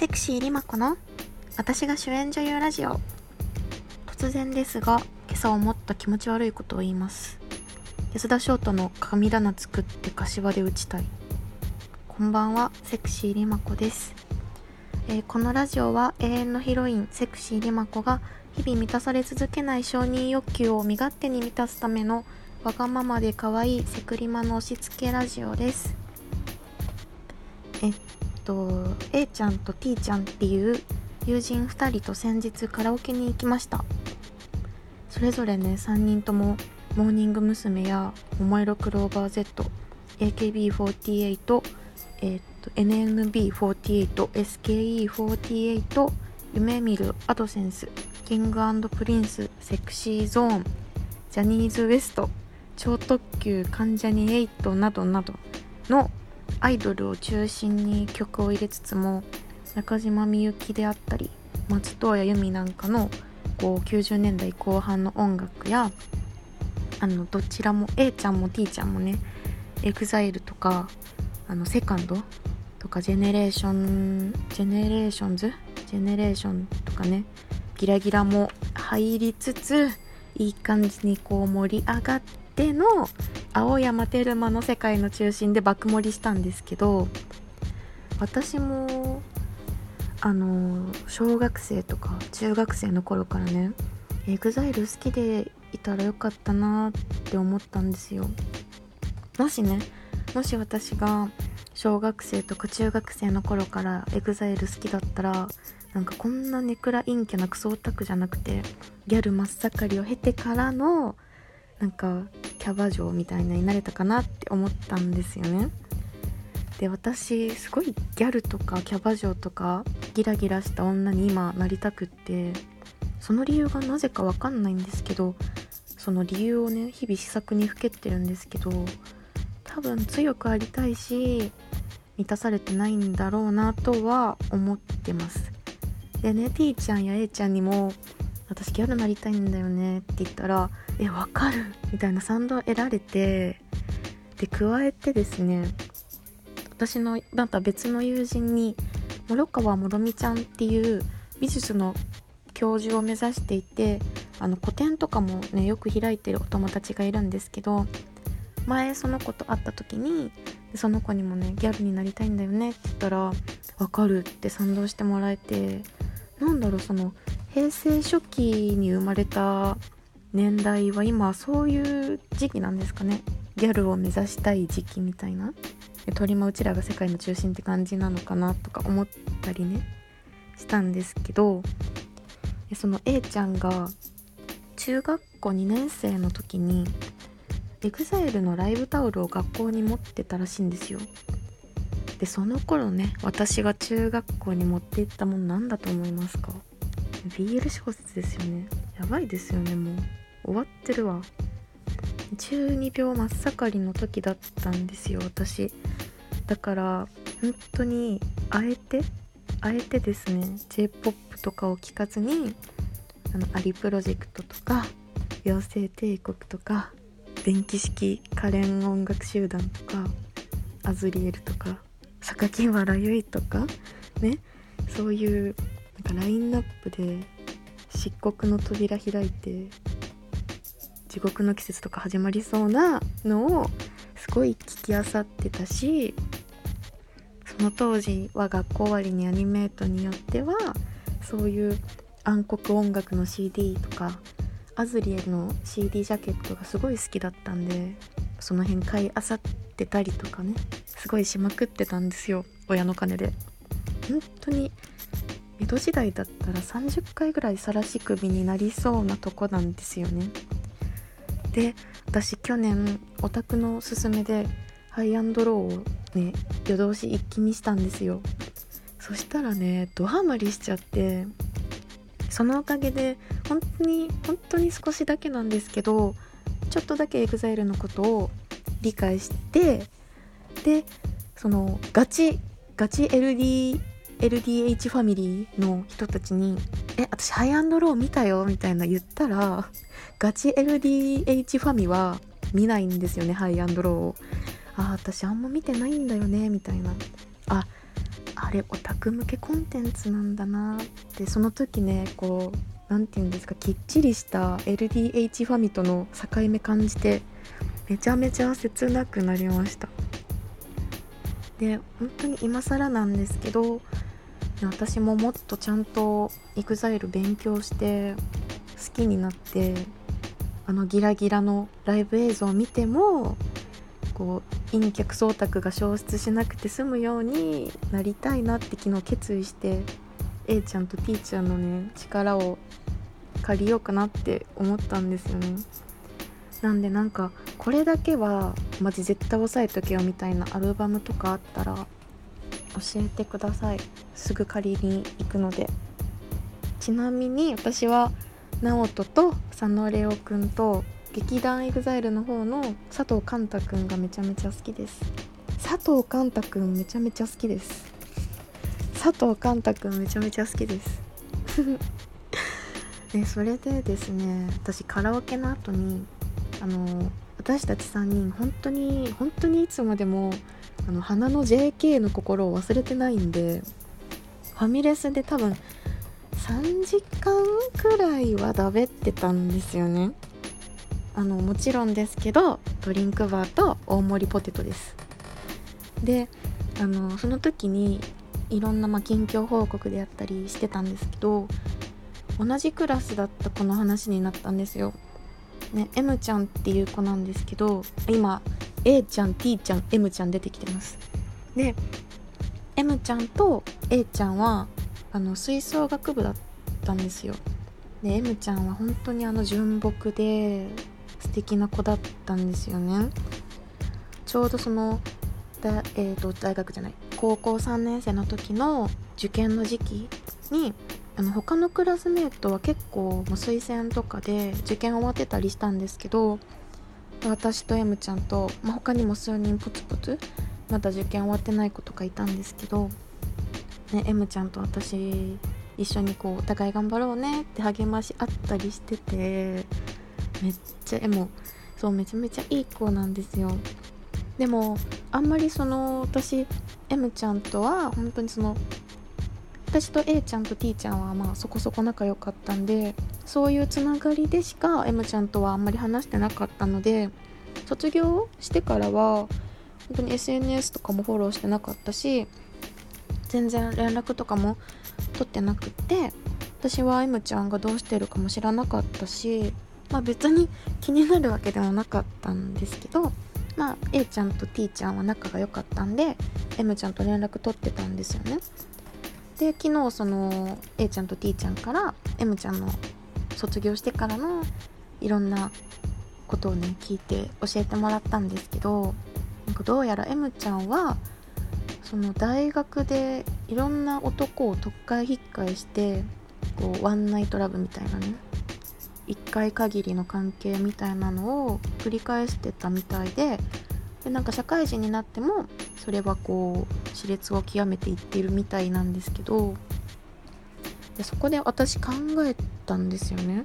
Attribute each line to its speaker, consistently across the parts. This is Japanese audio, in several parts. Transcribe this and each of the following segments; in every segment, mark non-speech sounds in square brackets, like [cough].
Speaker 1: セクシーリマコの私が主演女優ラジオ。突然ですが今朝思った気持ち悪いことを言います。安田翔太の神棚作って柏で打ちたい。こんばんはセクシーリマコです、えーこのラジオは永遠のヒロインセクシーリマコが日々満たされ続けない承認欲求を身勝手に満たすためのわがままで可愛いセクリマの押し付けラジオです。えっと A ちゃんと T ちゃんっていう友人2人と先日カラオケに行きましたそれぞれね3人ともモーニング娘。や桃色クローバー Z AKB48 えっと NMB48 SKE48 夢見るアドレセンスキングプリンスセクシーゾーンジャニーズ WEST 超特急関ジャニ∞などなどのアイドルを中心に曲を入れつつも中島みゆきであったり松任谷由実なんかのこう90年代後半の音楽やあのどちらも A ちゃんも T ちゃんもね EXILE とかあのセカンドとかジェネレーションジェネレーションズジェネレーションとかねギラギラも入りつついい感じにこう盛り上がっての青山テルマの世界の中心で爆盛りしたんですけど私もあの小学生とか中学生の頃からね EXILE 好きでいたらよかったなって思ったんですよ。もしねもし私が小学生とか中学生の頃から EXILE 好きだったらなんかこんなネクラ陰キャなクソオタクじゃなくてギャル真っ盛りを経てからのなんかキャバ嬢みたいなになれたかなって思ったんですよね。で私すごいギャルとかキャバ嬢とかギラギラした女に今なりたくってその理由がなぜかわかんないんですけどその理由をね日々試作にふけってるんですけど多分強くありたいし満たされてないんだろうなとは思ってます。でね T ちゃんや A ちゃんにも私ギャルなりたいんだよねって言ったら「えわかる」みたいな賛同を得られてで加えてですね私のまた別の友人に諸川もろみちゃんっていう美術の教授を目指していてあの個展とかもねよく開いてるお友達がいるんですけど前その子と会った時にその子にもねギャルになりたいんだよねって言ったら「わかる」って賛同してもらえてなんだろうその平成初期に生まれた年代は今そういう時期なんですかね。ギャルを目指したい時期みたいな。鳥間うちらが世界の中心って感じなのかなとか思ったりね。したんですけどその A ちゃんが中学校2年生の時に EXILE のライブタオルを学校に持ってたらしいんですよ。でその頃ね私が中学校に持って行ったもの何だと思いますか？BL 小説ですよね。やばいですよねもう。終わってるわ。中二病真っ盛りの時だったんですよ私。だから本当にあえてあえてですね j p o p とかを聴かずにあのアリプロジェクトとか妖精帝国とか電気式可憐音楽集団とかアズリエルとか榊原結衣とかねそういうラインナップで漆黒の扉開いて地獄の季節とか始まりそうなのをすごい聞きあさってたしその当時は学校終わりにアニメートによってはそういう暗黒音楽の CD とかアズリエの CD ジャケットがすごい好きだったんでその辺買いあさってたりとかねすごいしまくってたんですよ親の金で。本当に江戸時代だったら30回ぐらい晒し首になりそうなとこなんですよね。で私去年オタクのおすすめでハイアンドローをね夜通し一気見したんですよ。そしたらねドハマりしちゃってそのおかげで本当に本当に少しだけなんですけどちょっとだけ EXILE のことを理解してでそのガチガチ LD LDH ファミリーの人たちに「え私ハイアンドロー見たよ」みたいな言ったらガチ LDH ファミは見ないんですよねハイアンドローをあ私あんま見てないんだよねみたいなああれオタク向けコンテンツなんだなって。その時ねこう何て言うんですかきっちりした LDH ファミとの境目感じてめちゃめちゃ切なくなりました。で本当に今更なんですけど私ももっとちゃんと EXILE 勉強して好きになってあのギラギラのライブ映像を見てもこう陰脚総卓が消失しなくて済むようになりたいなって昨日決意して A ちゃんと T ちゃんのね力を借りようかなって思ったんですよね。なんでなんかこれだけはマジ絶対押さえとけよみたいなアルバムとかあったら教えてください。すぐ借りに行くので。ちなみに私は直人と佐野レオくんと劇団 EXILE の方の佐藤寛太くんがめちゃめちゃ好きです。佐藤寛太くんめちゃめちゃ好きです。佐藤寛太くんめちゃめちゃ好きです。で [laughs] それでですね私カラオケの後にあの私たち3人本当に本当にいつまでもあの花の JK の心を忘れてないんでファミレスで多分3時間くらいはだべってたんですよねあのもちろんですけどドリンクバーと大盛りポテトですであのその時にいろんなま近況報告であったりしてたんですけど同じクラスだった子の話になったんですよ。ね M ちゃんっていう子なんですけど今 A ちゃん T ちゃん M ちゃん出てきてます。で M ちゃんと A ちゃんはあの吹奏楽部だったんですよ。で M ちゃんは本当にあの純朴で素敵な子だったんですよね。ちょうどそのだ、えーと大学じゃない高校3年生の時の受験の時期にあの他のクラスメートは結構もう推薦とかで受験終わってたりしたんですけど私と M ちゃんと、まあ、他にも数人ポツポツまだ受験終わってない子とかいたんですけど、ね、M ちゃんと私一緒にこうお互い頑張ろうねって励まし合ったりしててめっちゃ M そうめちゃめちゃいい子なんですよ。でもあんまりその私 M ちゃんとは本当にその私と A ちゃんと T ちゃんはまあそこそこ仲良かったんでそういうつながりでしか M ちゃんとはあんまり話してなかったので卒業してからは本当に SNS とかもフォローしてなかったし全然連絡とかも取ってなくって私は M ちゃんがどうしてるかも知らなかったしまあ別に気になるわけでもなかったんですけどまあ A ちゃんと T ちゃんは仲が良かったんで M ちゃんと連絡取ってたんですよね。で昨日その A ちゃんと T ちゃんから M ちゃんの卒業してからのいろんなことをね聞いて教えてもらったんですけどなんかどうやら M ちゃんはその大学でいろんな男を特会引っかえしてこうワンナイトラブみたいなね1回限りの関係みたいなのを繰り返してたみたいででなんか社会人になってもそれはこう熾烈を極めていってるみたいなんですけどでそこで私考えたんですよね。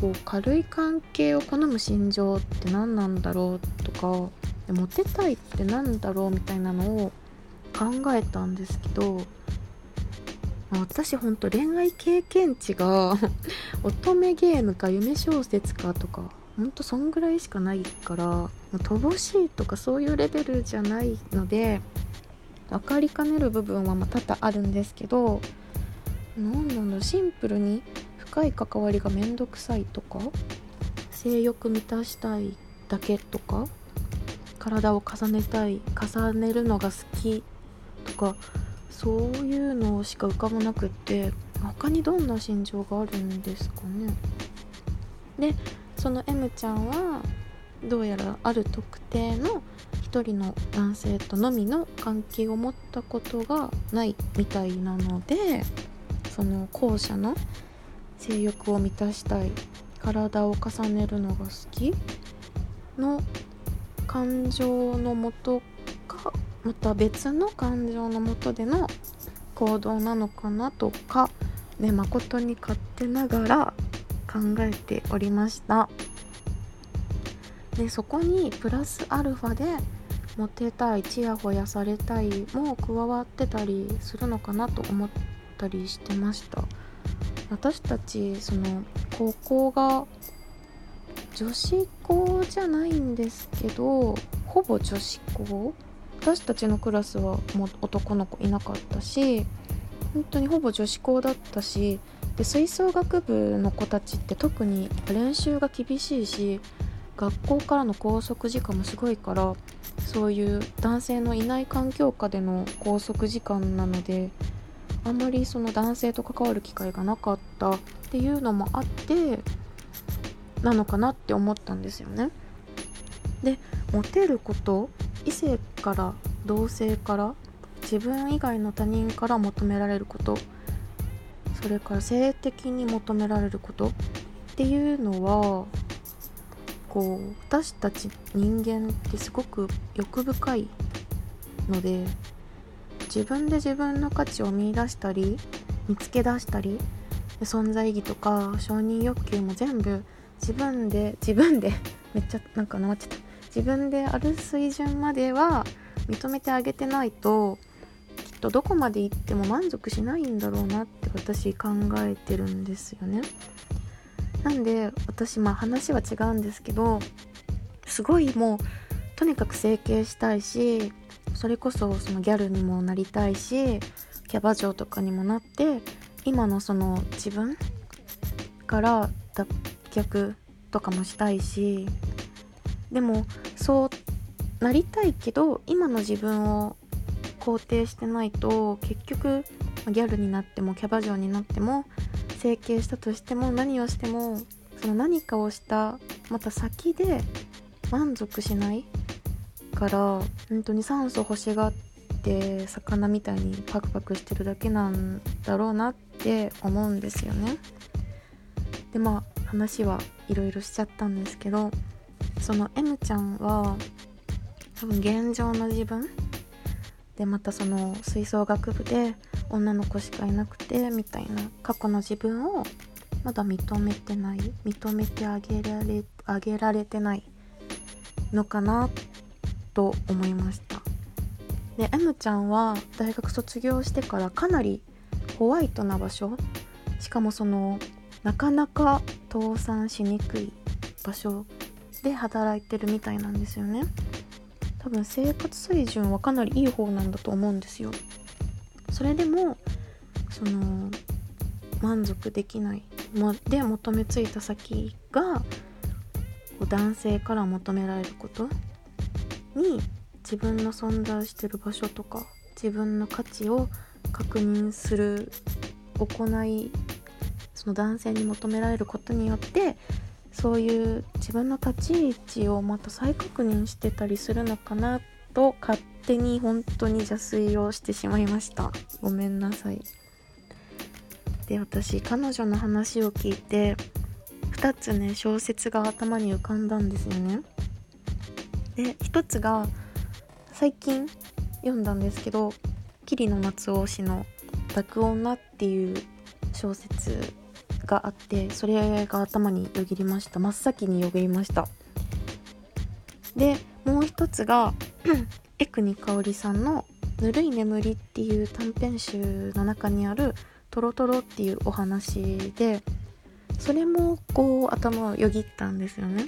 Speaker 1: こう軽い関係を好む心情って何なんだろうとかでモテたいって何だろうみたいなのを考えたんですけど私ほんと恋愛経験値が [laughs] 乙女ゲームか夢小説かとかほんとそんぐらいしかないから乏しいとかそういうレベルじゃないので分かりかねる部分はま多々あるんですけど何なんだシンプルに深い関わりがめんどくさいとか性欲満たしたいだけとか体を重ねたい重ねるのが好きとかそういうのしか浮かばなくって他にどんな心情があるんですかね。でその M ちゃんはどうやらある特定の一人の男性とのみの関係を持ったことがないみたいなのでその後者の性欲を満たしたい体を重ねるのが好きの感情のもとかまた別の感情のもとでの行動なのかなとかね誠に勝手ながら考えておりました。でそこにプラスアルファでモテたいちやほやされたいも加わってたりするのかなと思ったりしてました。私たちその高校が女子校じゃないんですけどほぼ女子校。私たちのクラスはもう男の子いなかったし本当にほぼ女子校だったしで吹奏楽部の子たちって特に練習が厳しいし学校からの拘束時間もすごいからそういう男性のいない環境下での拘束時間なのであんまりその男性と関わる機会がなかったっていうのもあってなのかなって思ったんですよね。でモテること異性から同性から自分以外の他人から求められることそれから性的に求められること？っていうのはこう私たち人間ってすごく欲深いので自分で自分の価値を見いだしたり見つけ出したり存在意義とか承認欲求も全部自分で自分でめっちゃなんかなっちゃった。自分である水準までは認めてあげてないととどこまで行っても満足しないんだろうなって私考えてるんですよね。なんで私まあ話は違うんですけどすごいもうとにかく整形したいしそれこそそのギャルにもなりたいしキャバ嬢とかにもなって今のその自分から脱却とかもしたいしでもそうなりたいけど今の自分を肯定してないと結局ギャルになってもキャバ嬢になっても整形したとしても何をしてもその何かをしたまた先で満足しないから本当に酸素欲しがって魚みたいにパクパクしてるだけなんだろうなって思うんですよね。でまあ話はいろいろしちゃったんですけどその M ちゃんは多分現状の自分でまたその吹奏楽部で女の子しかいなくてみたいな過去の自分をまだ認めてない認めてあげられあげられてないのかなと思いました。で M ちゃんは大学卒業してからかなりホワイトな場所しかもそのなかなか倒産しにくい場所で働いてるみたいなんですよね。多分生活水準はかなりいい方なんだと思うんですよ。それでもその満足できないまで求めついた先が男性から求められることに自分の存在してる場所とか自分の価値を確認する行いその男性に求められることによってそういう自分の立ち位置をまた再確認してたりするのかなと勝手に本当に邪推をしてしまいました。ごめんなさい。で私彼女の話を聞いて2つね小説が頭に浮かんだんですよね。で1つが最近読んだんですけど桐野夏夫氏の「濁女」っていう小説があってそれが頭によぎりました。真っ先によぎりました。でもう一つが江国香織さんの「ぬるい眠り」っていう短編集の中にある「トロトロ」っていうお話でそれもこう頭をよぎったんですよね、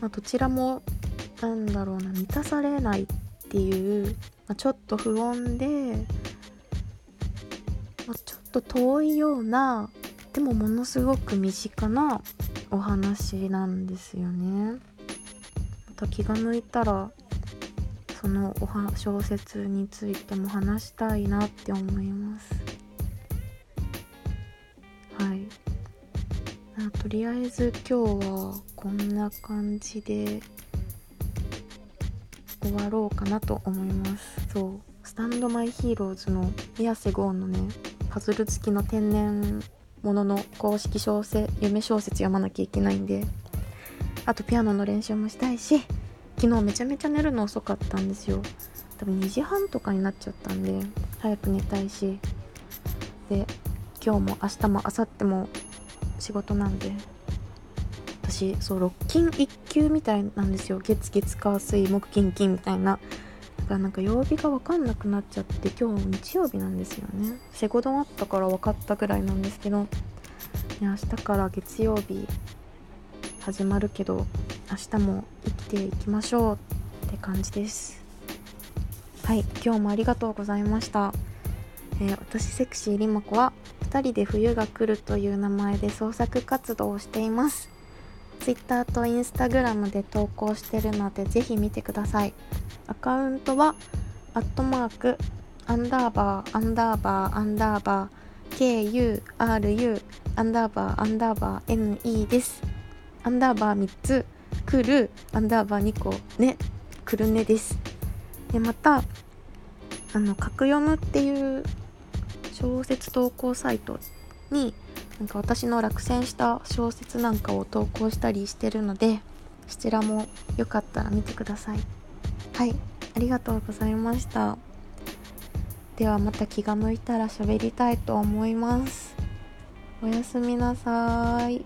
Speaker 1: まあ、どちらもなんだろうな満たされないっていう、まあ、ちょっと不穏で、まあ、ちょっと遠いようなでもものすごく身近なお話なんですよね。また気が向いたらそのおは小説についても話したいなって思います。はい。あとりあえず今日はこんな感じで終わろうかなと思います。そう。スタンドマイヒーローズの宮瀬豪のねパズル付きの天然ものの公式小説夢小説読まなきゃいけないんであとピアノの練習もしたいし昨日めちゃめちゃ寝るの遅かったんですよ。多分2時半とかになっちゃったんで早く寝たいし。で今日も明日も明後日も仕事なんで私そう6金1級みたいなんですよ。月月火水木金金みたいな。だからなんか曜日が分かんなくなっちゃって今日日曜日なんですよね。セゴドンあったから分かったぐらいなんですけど、ね、明日から月曜日始まるけど明日も生きていきましょうって感じです。はい今日もありがとうございました、えー、私セクシーリマコは2人で冬が来るという名前で創作活動をしています。Twitter と Instagram で投稿してるのでぜひ見てください。アカウントはアットマークアンダーバーアンダーバーアンダーバー KURU アンダーバーアンダーバー NE です。アンダーバー3つ来るアンダーバー2個ねくるねです。でまたあのカクヨムっていう小説投稿サイトになんか私の落選した小説なんかを投稿したりしてるのでそちらもよかったら見てください。はい。ありがとうございました。ではまた気が向いたら喋りたいと思います。おやすみなさい。